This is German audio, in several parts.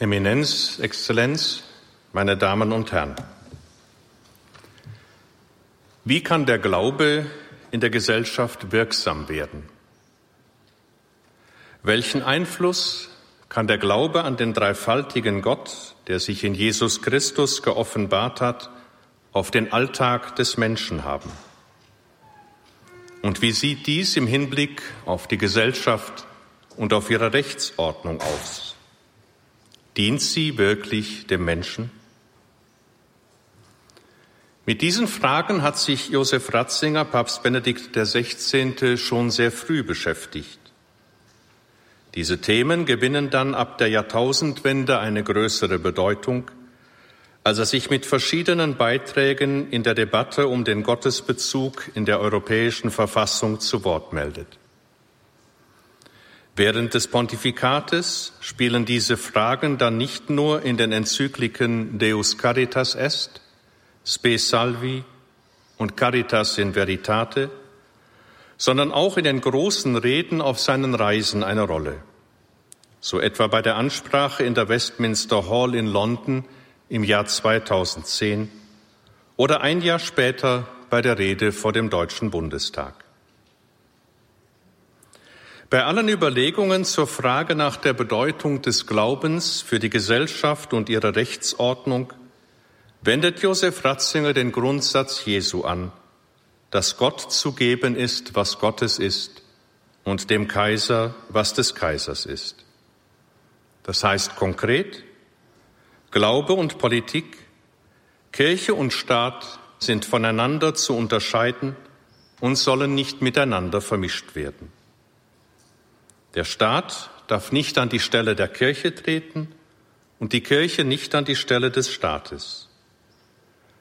Eminenz, Exzellenz, meine Damen und Herren. Wie kann der Glaube in der Gesellschaft wirksam werden? Welchen Einfluss kann der Glaube an den dreifaltigen Gott, der sich in Jesus Christus geoffenbart hat, auf den Alltag des Menschen haben? Und wie sieht dies im Hinblick auf die Gesellschaft und auf ihre Rechtsordnung aus? Dient sie wirklich dem Menschen? Mit diesen Fragen hat sich Josef Ratzinger, Papst Benedikt XVI., schon sehr früh beschäftigt. Diese Themen gewinnen dann ab der Jahrtausendwende eine größere Bedeutung, als er sich mit verschiedenen Beiträgen in der Debatte um den Gottesbezug in der europäischen Verfassung zu Wort meldet. Während des Pontifikates spielen diese Fragen dann nicht nur in den Enzykliken Deus Caritas Est, Spe Salvi und Caritas in Veritate, sondern auch in den großen Reden auf seinen Reisen eine Rolle. So etwa bei der Ansprache in der Westminster Hall in London im Jahr 2010 oder ein Jahr später bei der Rede vor dem Deutschen Bundestag. Bei allen Überlegungen zur Frage nach der Bedeutung des Glaubens für die Gesellschaft und ihre Rechtsordnung wendet Josef Ratzinger den Grundsatz Jesu an, dass Gott zu geben ist, was Gottes ist, und dem Kaiser, was des Kaisers ist. Das heißt konkret, Glaube und Politik, Kirche und Staat sind voneinander zu unterscheiden und sollen nicht miteinander vermischt werden. Der Staat darf nicht an die Stelle der Kirche treten und die Kirche nicht an die Stelle des Staates.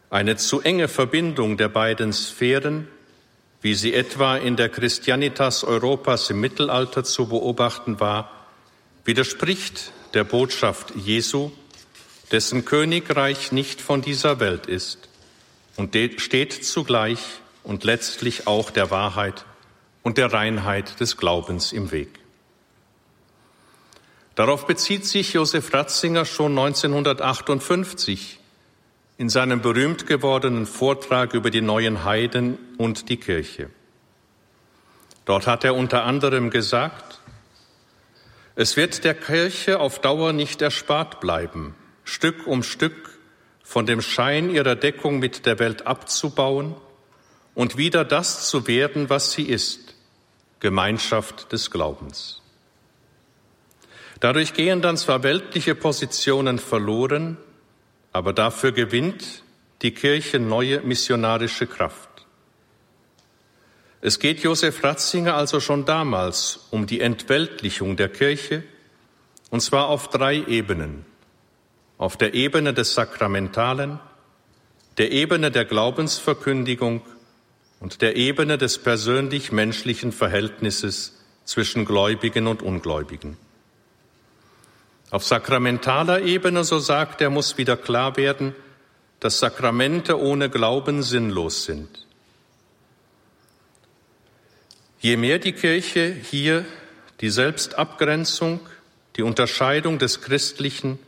Eine zu enge Verbindung der beiden Sphären, wie sie etwa in der Christianitas Europas im Mittelalter zu beobachten war, widerspricht der Botschaft Jesu, dessen Königreich nicht von dieser Welt ist und steht zugleich und letztlich auch der Wahrheit und der Reinheit des Glaubens im Weg. Darauf bezieht sich Josef Ratzinger schon 1958 in seinem berühmt gewordenen Vortrag über die neuen Heiden und die Kirche. Dort hat er unter anderem gesagt, es wird der Kirche auf Dauer nicht erspart bleiben, Stück um Stück von dem Schein ihrer Deckung mit der Welt abzubauen und wieder das zu werden, was sie ist, Gemeinschaft des Glaubens. Dadurch gehen dann zwar weltliche Positionen verloren, aber dafür gewinnt die Kirche neue missionarische Kraft. Es geht Josef Ratzinger also schon damals um die Entweltlichung der Kirche, und zwar auf drei Ebenen. Auf der Ebene des Sakramentalen, der Ebene der Glaubensverkündigung und der Ebene des persönlich-menschlichen Verhältnisses zwischen Gläubigen und Ungläubigen. Auf sakramentaler Ebene, so sagt er, muss wieder klar werden, dass Sakramente ohne Glauben sinnlos sind. Je mehr die Kirche hier die Selbstabgrenzung, die Unterscheidung des Christlichen,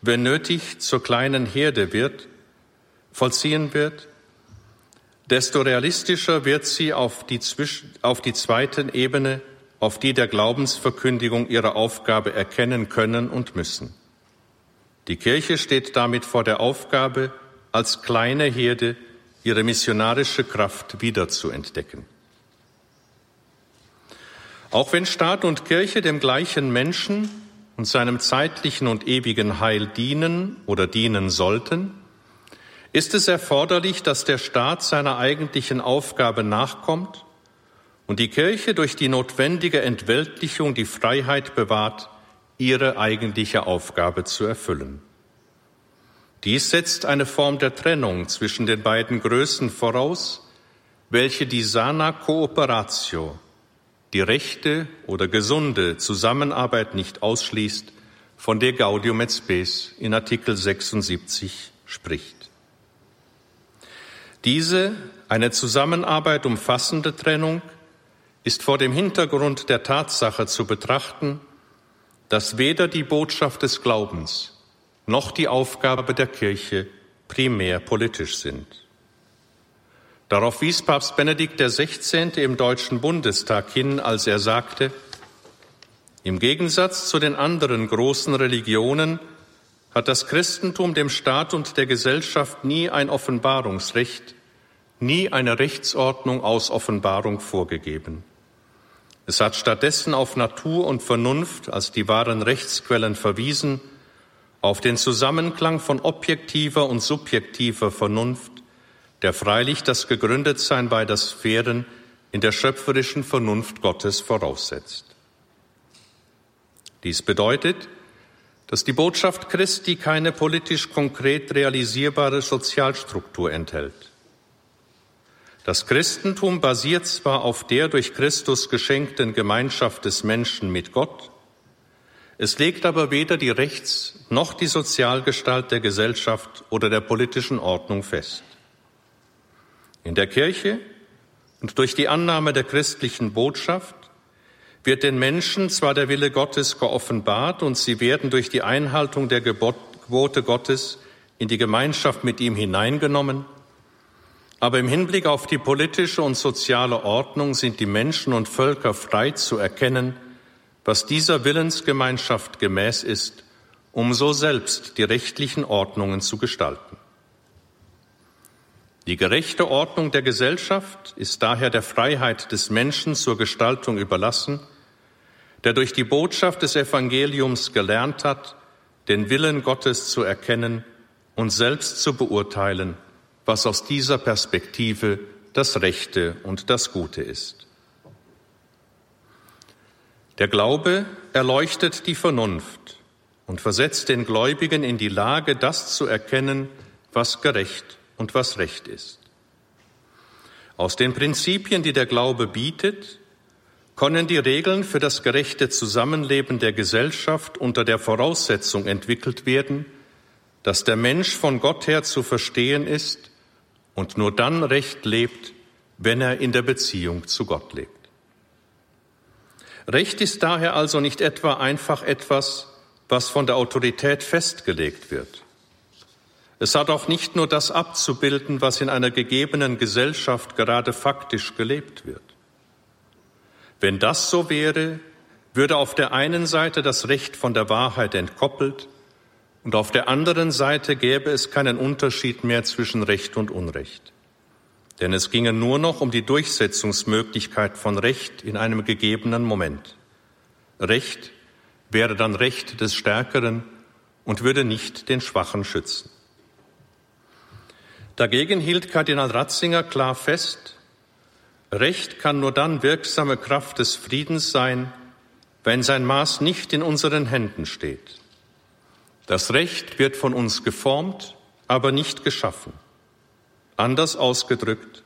wenn nötig, zur kleinen Herde wird, vollziehen wird, desto realistischer wird sie auf die, auf die zweiten Ebene auf die der Glaubensverkündigung ihre Aufgabe erkennen können und müssen. Die Kirche steht damit vor der Aufgabe, als kleine Herde ihre missionarische Kraft wiederzuentdecken. Auch wenn Staat und Kirche dem gleichen Menschen und seinem zeitlichen und ewigen Heil dienen oder dienen sollten, ist es erforderlich, dass der Staat seiner eigentlichen Aufgabe nachkommt und die Kirche durch die notwendige Entweltlichung die Freiheit bewahrt, ihre eigentliche Aufgabe zu erfüllen. Dies setzt eine Form der Trennung zwischen den beiden Größen voraus, welche die sana cooperatio, die rechte oder gesunde Zusammenarbeit nicht ausschließt, von der Gaudium et Spes in Artikel 76 spricht. Diese eine Zusammenarbeit umfassende Trennung ist vor dem Hintergrund der Tatsache zu betrachten, dass weder die Botschaft des Glaubens noch die Aufgabe der Kirche primär politisch sind. Darauf wies Papst Benedikt XVI. im Deutschen Bundestag hin, als er sagte, im Gegensatz zu den anderen großen Religionen hat das Christentum dem Staat und der Gesellschaft nie ein Offenbarungsrecht, nie eine Rechtsordnung aus Offenbarung vorgegeben. Es hat stattdessen auf Natur und Vernunft als die wahren Rechtsquellen verwiesen, auf den Zusammenklang von objektiver und subjektiver Vernunft, der freilich das Gegründetsein beider Sphären in der schöpferischen Vernunft Gottes voraussetzt. Dies bedeutet, dass die Botschaft Christi keine politisch konkret realisierbare Sozialstruktur enthält. Das Christentum basiert zwar auf der durch Christus geschenkten Gemeinschaft des Menschen mit Gott, es legt aber weder die Rechts- noch die Sozialgestalt der Gesellschaft oder der politischen Ordnung fest. In der Kirche und durch die Annahme der christlichen Botschaft wird den Menschen zwar der Wille Gottes geoffenbart und sie werden durch die Einhaltung der Gebote Gottes in die Gemeinschaft mit ihm hineingenommen, aber im Hinblick auf die politische und soziale Ordnung sind die Menschen und Völker frei zu erkennen, was dieser Willensgemeinschaft gemäß ist, um so selbst die rechtlichen Ordnungen zu gestalten. Die gerechte Ordnung der Gesellschaft ist daher der Freiheit des Menschen zur Gestaltung überlassen, der durch die Botschaft des Evangeliums gelernt hat, den Willen Gottes zu erkennen und selbst zu beurteilen, was aus dieser Perspektive das Rechte und das Gute ist. Der Glaube erleuchtet die Vernunft und versetzt den Gläubigen in die Lage, das zu erkennen, was gerecht und was recht ist. Aus den Prinzipien, die der Glaube bietet, können die Regeln für das gerechte Zusammenleben der Gesellschaft unter der Voraussetzung entwickelt werden, dass der Mensch von Gott her zu verstehen ist und nur dann recht lebt, wenn er in der Beziehung zu Gott lebt. Recht ist daher also nicht etwa einfach etwas, was von der Autorität festgelegt wird. Es hat auch nicht nur das abzubilden, was in einer gegebenen Gesellschaft gerade faktisch gelebt wird. Wenn das so wäre, würde auf der einen Seite das Recht von der Wahrheit entkoppelt und auf der anderen Seite gäbe es keinen Unterschied mehr zwischen Recht und Unrecht. Denn es ginge nur noch um die Durchsetzungsmöglichkeit von Recht in einem gegebenen Moment. Recht wäre dann Recht des Stärkeren und würde nicht den Schwachen schützen. Dagegen hielt Kardinal Ratzinger klar fest, Recht kann nur dann wirksame Kraft des Friedens sein, wenn sein Maß nicht in unseren Händen steht. Das Recht wird von uns geformt, aber nicht geschaffen. Anders ausgedrückt,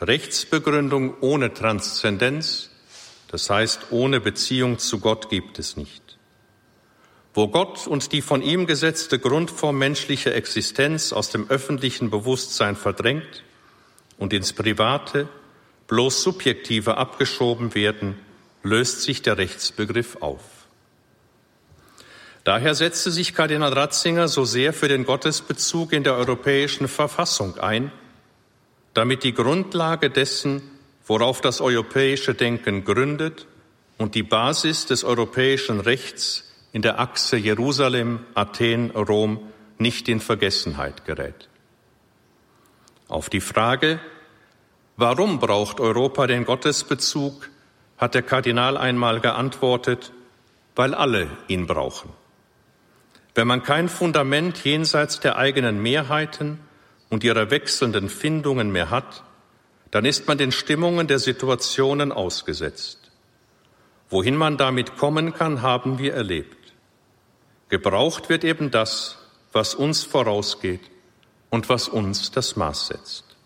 Rechtsbegründung ohne Transzendenz, das heißt ohne Beziehung zu Gott gibt es nicht. Wo Gott und die von ihm gesetzte Grundform menschlicher Existenz aus dem öffentlichen Bewusstsein verdrängt und ins Private, bloß subjektiver abgeschoben werden, löst sich der Rechtsbegriff auf. Daher setzte sich Kardinal Ratzinger so sehr für den Gottesbezug in der europäischen Verfassung ein, damit die Grundlage dessen, worauf das europäische Denken gründet und die Basis des europäischen Rechts in der Achse Jerusalem, Athen, Rom nicht in Vergessenheit gerät. Auf die Frage, Warum braucht Europa den Gottesbezug? hat der Kardinal einmal geantwortet, weil alle ihn brauchen. Wenn man kein Fundament jenseits der eigenen Mehrheiten und ihrer wechselnden Findungen mehr hat, dann ist man den Stimmungen der Situationen ausgesetzt. Wohin man damit kommen kann, haben wir erlebt. Gebraucht wird eben das, was uns vorausgeht und was uns das Maß setzt.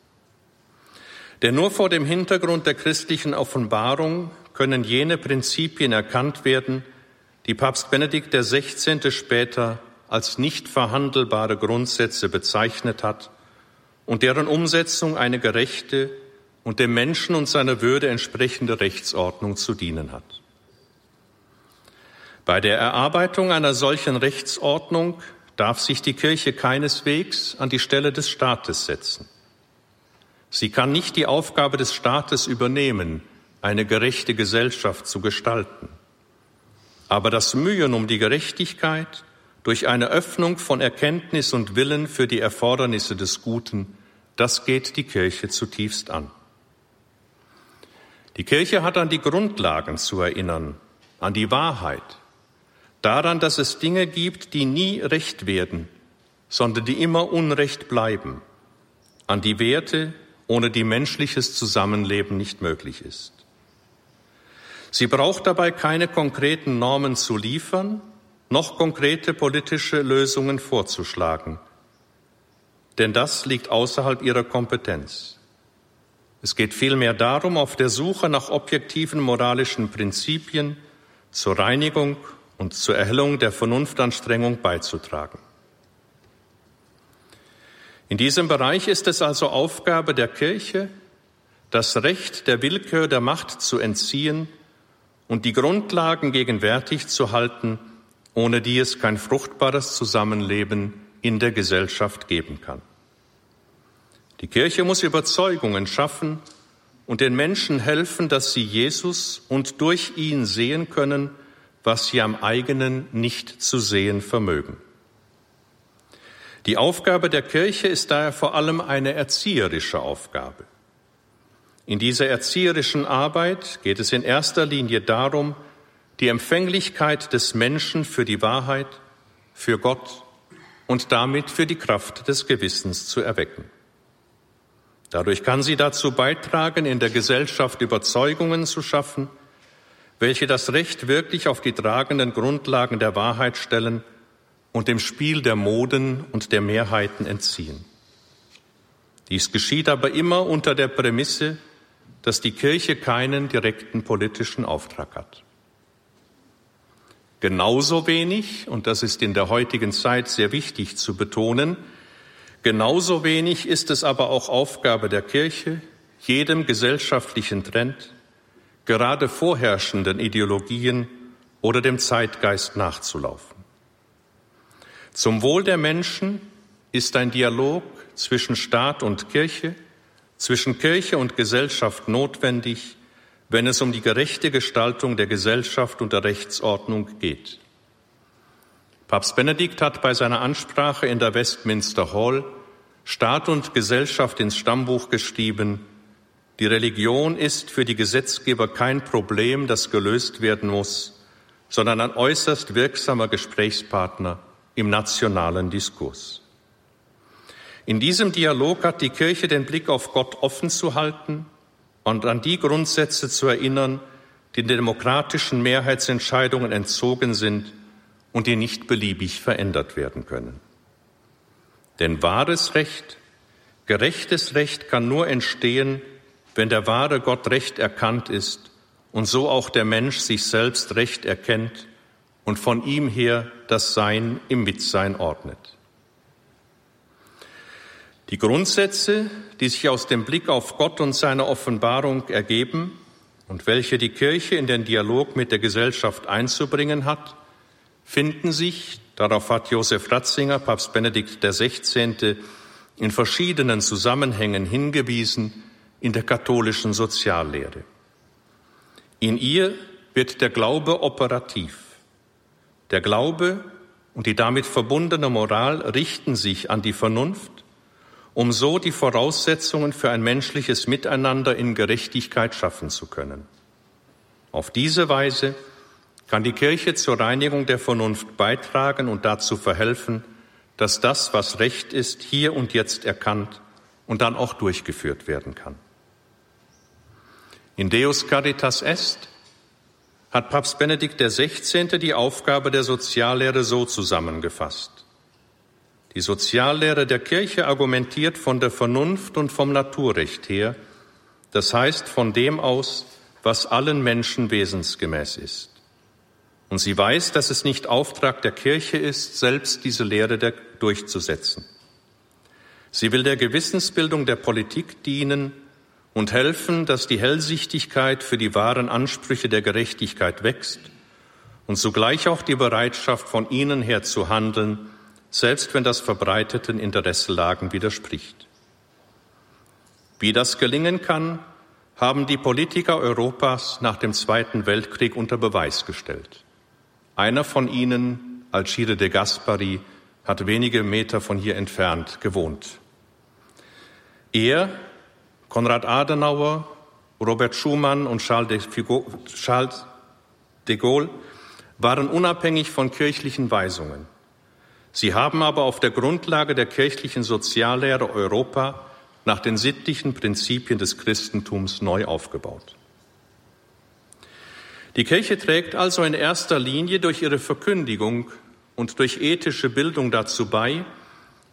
Denn nur vor dem Hintergrund der christlichen Offenbarung können jene Prinzipien erkannt werden, die Papst Benedikt XVI. später als nicht verhandelbare Grundsätze bezeichnet hat und deren Umsetzung eine gerechte und dem Menschen und seiner Würde entsprechende Rechtsordnung zu dienen hat. Bei der Erarbeitung einer solchen Rechtsordnung darf sich die Kirche keineswegs an die Stelle des Staates setzen. Sie kann nicht die Aufgabe des Staates übernehmen, eine gerechte Gesellschaft zu gestalten. Aber das Mühen um die Gerechtigkeit durch eine Öffnung von Erkenntnis und Willen für die Erfordernisse des Guten, das geht die Kirche zutiefst an. Die Kirche hat an die Grundlagen zu erinnern, an die Wahrheit, daran, dass es Dinge gibt, die nie recht werden, sondern die immer unrecht bleiben, an die Werte, ohne die menschliches Zusammenleben nicht möglich ist. Sie braucht dabei keine konkreten Normen zu liefern, noch konkrete politische Lösungen vorzuschlagen, denn das liegt außerhalb ihrer Kompetenz. Es geht vielmehr darum, auf der Suche nach objektiven moralischen Prinzipien zur Reinigung und zur Erhellung der Vernunftanstrengung beizutragen. In diesem Bereich ist es also Aufgabe der Kirche, das Recht der Willkür der Macht zu entziehen und die Grundlagen gegenwärtig zu halten, ohne die es kein fruchtbares Zusammenleben in der Gesellschaft geben kann. Die Kirche muss Überzeugungen schaffen und den Menschen helfen, dass sie Jesus und durch ihn sehen können, was sie am eigenen nicht zu sehen vermögen. Die Aufgabe der Kirche ist daher vor allem eine erzieherische Aufgabe. In dieser erzieherischen Arbeit geht es in erster Linie darum, die Empfänglichkeit des Menschen für die Wahrheit, für Gott und damit für die Kraft des Gewissens zu erwecken. Dadurch kann sie dazu beitragen, in der Gesellschaft Überzeugungen zu schaffen, welche das Recht wirklich auf die tragenden Grundlagen der Wahrheit stellen und dem Spiel der Moden und der Mehrheiten entziehen. Dies geschieht aber immer unter der Prämisse, dass die Kirche keinen direkten politischen Auftrag hat. Genauso wenig, und das ist in der heutigen Zeit sehr wichtig zu betonen, Genauso wenig ist es aber auch Aufgabe der Kirche, jedem gesellschaftlichen Trend, gerade vorherrschenden Ideologien oder dem Zeitgeist nachzulaufen. Zum Wohl der Menschen ist ein Dialog zwischen Staat und Kirche, zwischen Kirche und Gesellschaft notwendig, wenn es um die gerechte Gestaltung der Gesellschaft und der Rechtsordnung geht. Papst Benedikt hat bei seiner Ansprache in der Westminster Hall Staat und Gesellschaft ins Stammbuch geschrieben, die Religion ist für die Gesetzgeber kein Problem, das gelöst werden muss, sondern ein äußerst wirksamer Gesprächspartner im nationalen Diskurs. In diesem Dialog hat die Kirche den Blick auf Gott offen zu halten und an die Grundsätze zu erinnern, die den demokratischen Mehrheitsentscheidungen entzogen sind und die nicht beliebig verändert werden können. Denn wahres Recht, gerechtes Recht kann nur entstehen, wenn der wahre Gott recht erkannt ist und so auch der Mensch sich selbst recht erkennt und von ihm her das Sein im Mitsein ordnet. Die Grundsätze, die sich aus dem Blick auf Gott und seine Offenbarung ergeben und welche die Kirche in den Dialog mit der Gesellschaft einzubringen hat, finden sich, darauf hat Josef Ratzinger, Papst Benedikt XVI., in verschiedenen Zusammenhängen hingewiesen, in der katholischen Soziallehre. In ihr wird der Glaube operativ. Der Glaube und die damit verbundene Moral richten sich an die Vernunft, um so die Voraussetzungen für ein menschliches Miteinander in Gerechtigkeit schaffen zu können. Auf diese Weise kann die Kirche zur Reinigung der Vernunft beitragen und dazu verhelfen, dass das, was Recht ist, hier und jetzt erkannt und dann auch durchgeführt werden kann. In Deus Caritas Est hat Papst Benedikt XVI. die Aufgabe der Soziallehre so zusammengefasst. Die Soziallehre der Kirche argumentiert von der Vernunft und vom Naturrecht her, das heißt von dem aus, was allen Menschen wesensgemäß ist. Und sie weiß, dass es nicht Auftrag der Kirche ist, selbst diese Lehre der, durchzusetzen. Sie will der Gewissensbildung der Politik dienen und helfen, dass die Hellsichtigkeit für die wahren Ansprüche der Gerechtigkeit wächst und zugleich auch die Bereitschaft, von ihnen her zu handeln, selbst wenn das verbreiteten Interesselagen widerspricht. Wie das gelingen kann, haben die Politiker Europas nach dem Zweiten Weltkrieg unter Beweis gestellt. Einer von ihnen, Alcide de Gaspari, hat wenige Meter von hier entfernt gewohnt. Er, Konrad Adenauer, Robert Schumann und Charles de Gaulle waren unabhängig von kirchlichen Weisungen. Sie haben aber auf der Grundlage der kirchlichen Soziallehre Europa nach den sittlichen Prinzipien des Christentums neu aufgebaut. Die Kirche trägt also in erster Linie durch ihre Verkündigung und durch ethische Bildung dazu bei,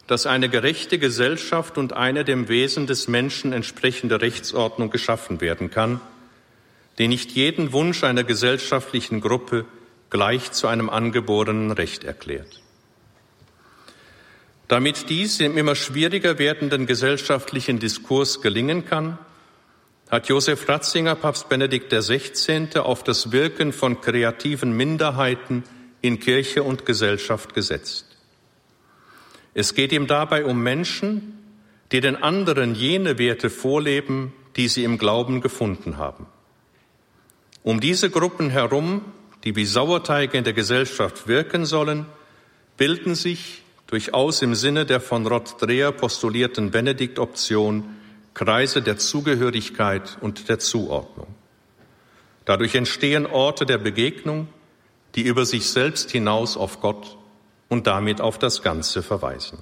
dass eine gerechte Gesellschaft und eine dem Wesen des Menschen entsprechende Rechtsordnung geschaffen werden kann, die nicht jeden Wunsch einer gesellschaftlichen Gruppe gleich zu einem angeborenen Recht erklärt. Damit dies im immer schwieriger werdenden gesellschaftlichen Diskurs gelingen kann, hat Josef Ratzinger Papst Benedikt XVI. auf das Wirken von kreativen Minderheiten in Kirche und Gesellschaft gesetzt. Es geht ihm dabei um Menschen, die den anderen jene Werte vorleben, die sie im Glauben gefunden haben. Um diese Gruppen herum die wie Sauerteige in der Gesellschaft wirken sollen, bilden sich durchaus im Sinne der von Rod-Dreher postulierten Benedikt-Option Kreise der Zugehörigkeit und der Zuordnung. Dadurch entstehen Orte der Begegnung, die über sich selbst hinaus auf Gott und damit auf das Ganze verweisen.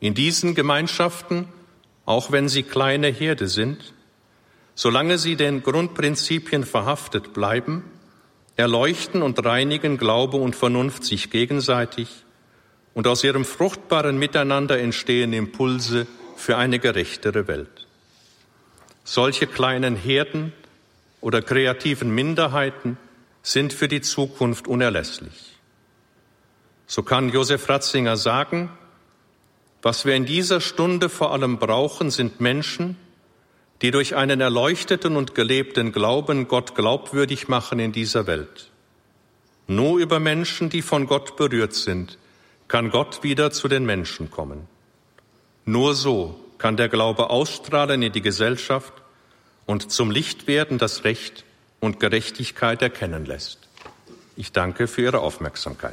In diesen Gemeinschaften, auch wenn sie kleine Herde sind, solange sie den Grundprinzipien verhaftet bleiben, erleuchten und reinigen Glaube und Vernunft sich gegenseitig und aus ihrem fruchtbaren Miteinander entstehen Impulse für eine gerechtere Welt. Solche kleinen Herden oder kreativen Minderheiten sind für die Zukunft unerlässlich. So kann Josef Ratzinger sagen, was wir in dieser Stunde vor allem brauchen, sind Menschen, die durch einen erleuchteten und gelebten Glauben Gott glaubwürdig machen in dieser Welt. Nur über Menschen, die von Gott berührt sind, kann Gott wieder zu den Menschen kommen. Nur so kann der Glaube ausstrahlen in die Gesellschaft und zum Licht werden, das Recht und Gerechtigkeit erkennen lässt. Ich danke für Ihre Aufmerksamkeit.